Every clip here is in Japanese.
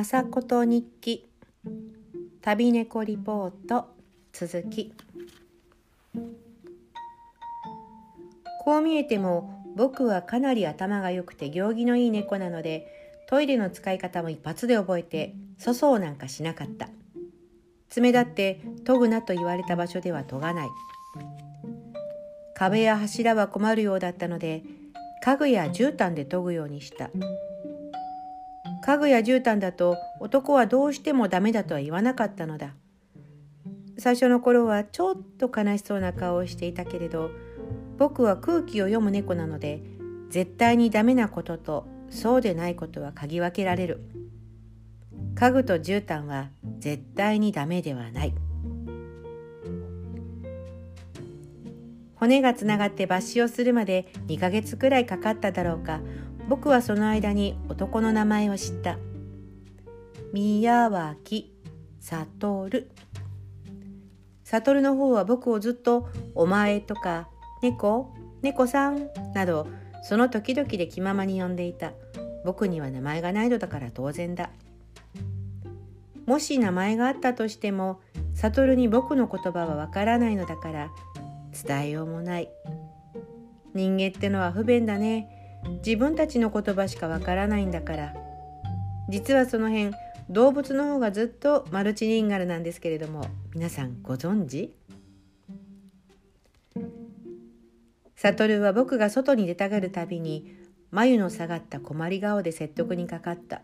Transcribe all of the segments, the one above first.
まさこと日記。旅猫リポート。続き。こう見えても僕はかなり頭が良くて行儀のいい猫なのでトイレの使い方も一発で覚えて粗相なんかしなかった。爪だって研ぐなと言われた場所では研がない。壁や柱は困るようだったので家具や絨毯で研ぐようにした。家具や絨毯だと男はどうしてもダメだとは言わなかったのだ。最初の頃はちょっと悲しそうな顔をしていたけれど僕は空気を読む猫なので絶対にダメなこととそうでないことは嗅ぎ分けられる。家具と絨毯は絶対にダメではない。骨がつながって抜歯をするまで2ヶ月くらいかかっただろうか。僕はその間に男の名前を知った。宮脇悟。悟の方は僕をずっと「お前」とか「猫」「猫さん」などその時々で気ままに呼んでいた。僕には名前がないのだから当然だ。もし名前があったとしても悟に僕の言葉はわからないのだから伝えようもない。人間ってのは不便だね。自分たちの言葉しかわからないんだから。実はその辺動物の方がずっとマルチリンガルなんですけれども皆さんご存知？悟は僕が外に出たがるたびに眉の下がった困り顔で説得にかかった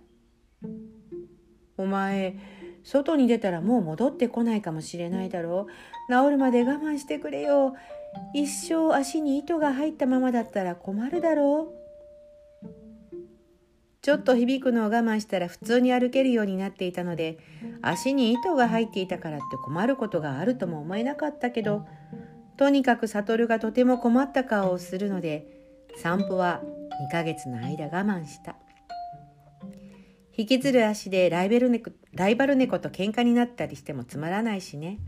「お前外に出たらもう戻ってこないかもしれないだろう。治るまで我慢してくれよ。一生足に糸が入ったままだったら困るだろう」ちょっと響くのを我慢したら普通に歩けるようになっていたので足に糸が入っていたからって困ることがあるとも思えなかったけどとにかく悟がとても困った顔をするので散歩は2ヶ月の間我慢した。引きずる足でライバル猫ライバル猫と喧嘩になったりしてもつまらないしね。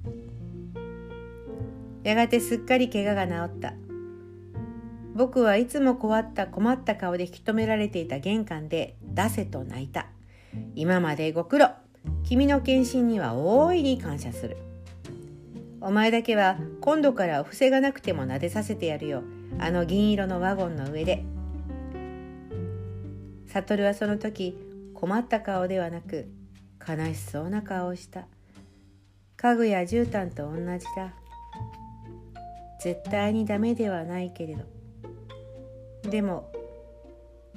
やがてすっかり怪我が治った。僕はいつも困った困った顔で引き止められていた玄関で出せと泣いた。今までご苦労。君の献身には大いに感謝する。お前だけは今度からお布施がなくても撫でさせてやるよ。あの銀色のワゴンの上で。悟はその時困った顔ではなく悲しそうな顔をした。家具や絨毯と同じだ。絶対にダメではないけれど。でも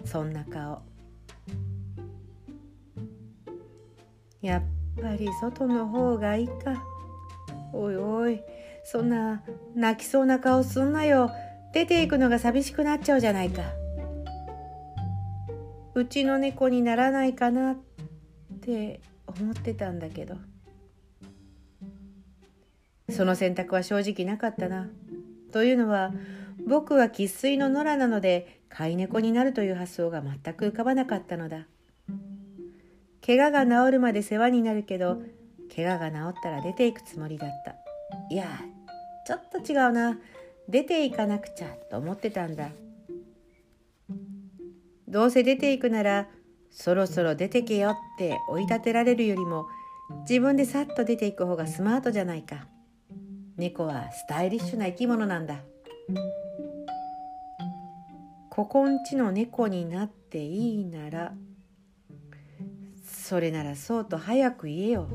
そんな顔。やっぱり外の方がいいか。おいおいそんな泣きそうな顔すんなよ。出ていくのが寂しくなっちゃうじゃないか。うちの猫にならないかなって思ってたんだけど。その選択は正直なかったな。というのは僕は生粋の野良なので飼い猫になるという発想が全く浮かばなかったのだ。怪我が治るまで世話になるけど怪我が治ったら出ていくつもりだった。いやちょっと違うな。出ていかなくちゃと思ってたんだ。どうせ出ていくならそろそろ出てけよって追い立てられるよりも自分でさっと出ていく方がスマートじゃないか。猫はスタイリッシュな生き物なんだ。ここんちの猫になっていいならそれならそうと早く言えよ。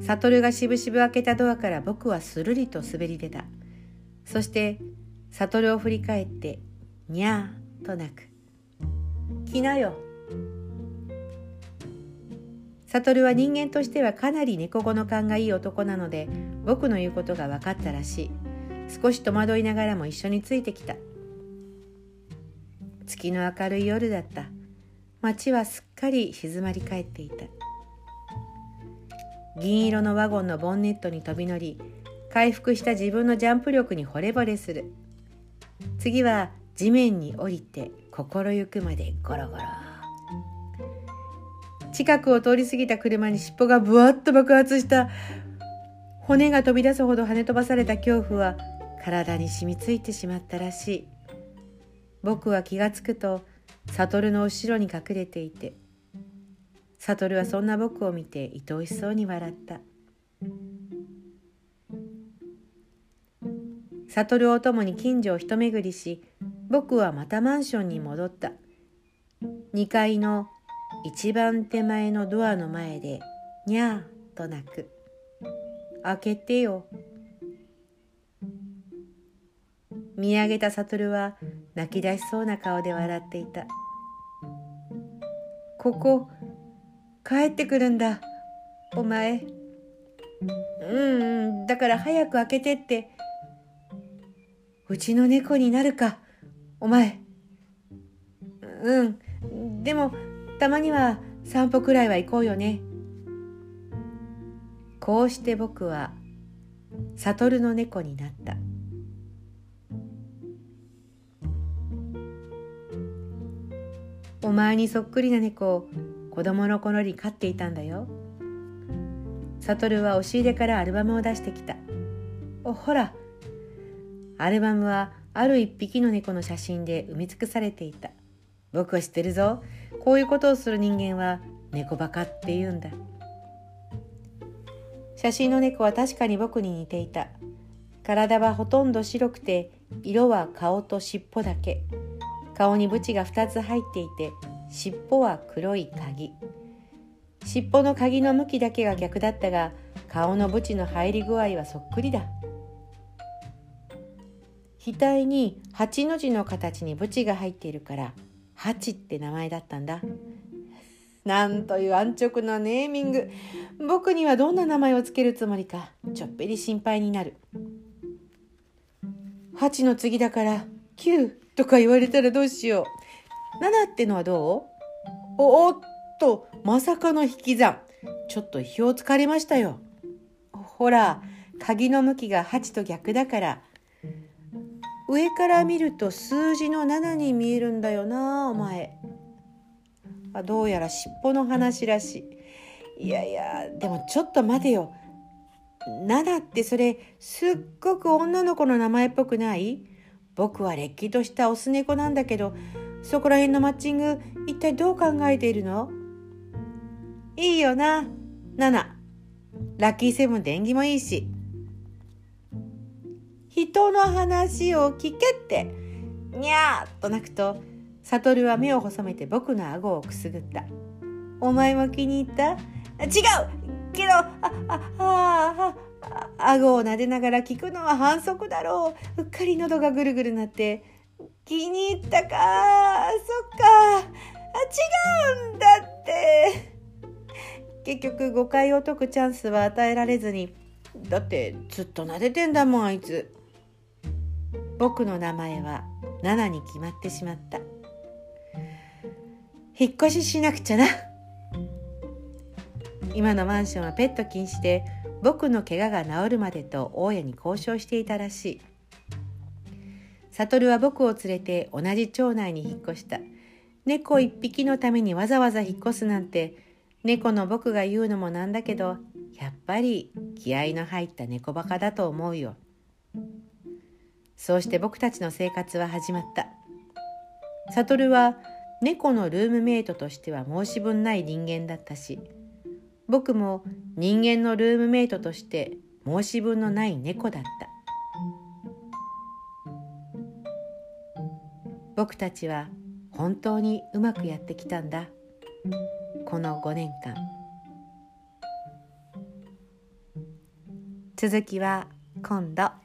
悟がしぶしぶ開けたドアから僕はするりと滑り出た。そして悟を振り返ってにゃーと泣く。来なよ。悟は人間としてはかなり猫語の勘がいい男なので僕の言うことが分かったらしい。少し戸惑いながらも一緒についてきた。月の明るい夜だった。街はすっかり静まり返っていた。銀色のワゴンのボンネットに飛び乗り回復した自分のジャンプ力に惚れ惚れする。次は地面に降りて心ゆくまでゴロゴロ。近くを通り過ぎた車に尻尾がぶわっと爆発した。骨が飛び出すほど跳ね飛ばされた恐怖は体に染みついてしまったらしい。僕は気がつくと悟の後ろに隠れていて悟はそんな僕を見て愛おしそうに笑った。悟を共に近所を一巡りし僕はまたマンションに戻った。2階の一番手前のドアの前でにゃーと泣く。開けてよ。見上げた悟は泣き出しそうな顔で笑っていた。ここ帰ってくるんだ。お前。うんだから早く開けてって。うちの猫になるか。お前。うんでもたまには散歩くらいは行こうよね。こうして僕は悟の猫になった。お前にそっくりな猫を子供の頃に飼っていたんだよ。悟は押し入れからアルバムを出してきた。お、ほら。アルバムはある一匹の猫の写真で埋め尽くされていた。僕は知ってるぞ。こういうことをする人間は猫バカって言うんだ。写真の猫は確かに僕に似ていた。体はほとんど白くて色は顔と尻尾だけ。顔に縁が2つ入っていて尻尾は黒い鍵。尻尾の鍵の向きだけが逆だったが顔の縁の入り具合はそっくりだ。額に八の字の形に縁が入っているから八って名前だったんだ。なんという安直なネーミング。僕にはどんな名前をつけるつもりかちょっぴり心配になる。八の次だから九。とか言われたらどうしよう。7ってのはどう？おっと、まさかの引き算。ちょっと意表をつかれましたよ。ほら、鍵の向きが8と逆だから。上から見ると数字の7に見えるんだよな、お前。あどうやら尻尾の話らしい。いやいや、でもちょっと待てよ。7ってそれすっごく女の子の名前っぽくない？僕はれっきとしたオス猫なんだけどそこら辺のマッチング一体どう考えているの？いいよな7ラッキーセブンで縁起もいいし。人の話を聞けって。にゃーと泣くと悟は目を細めて僕の顎をくすぐった。お前も気に入った？違う！けどああああ顎を撫でながら聞くのは反則だろう。うっかり喉がぐるぐるなって気に入ったか。そっか。あ違うんだって。結局誤解を解くチャンスは与えられずにだってずっと撫でてんだもんあいつ。僕の名前はナナに決まってしまった。引っ越ししなくちゃな。今のマンションはペット禁止で僕の怪我が治るまでと大家に交渉していたらしい。悟は僕を連れて同じ町内に引っ越した。猫一匹のためにわざわざ引っ越すなんて猫の僕が言うのもなんだけどやっぱり気合の入った猫バカだと思うよ。そうして僕たちの生活は始まった。悟は猫のルームメイトとしては申し分ない人間だったし僕も人間のルームメイトとして申し分のない猫だった。僕たちは本当にうまくやってきたんだ。この5年間。続きは今度。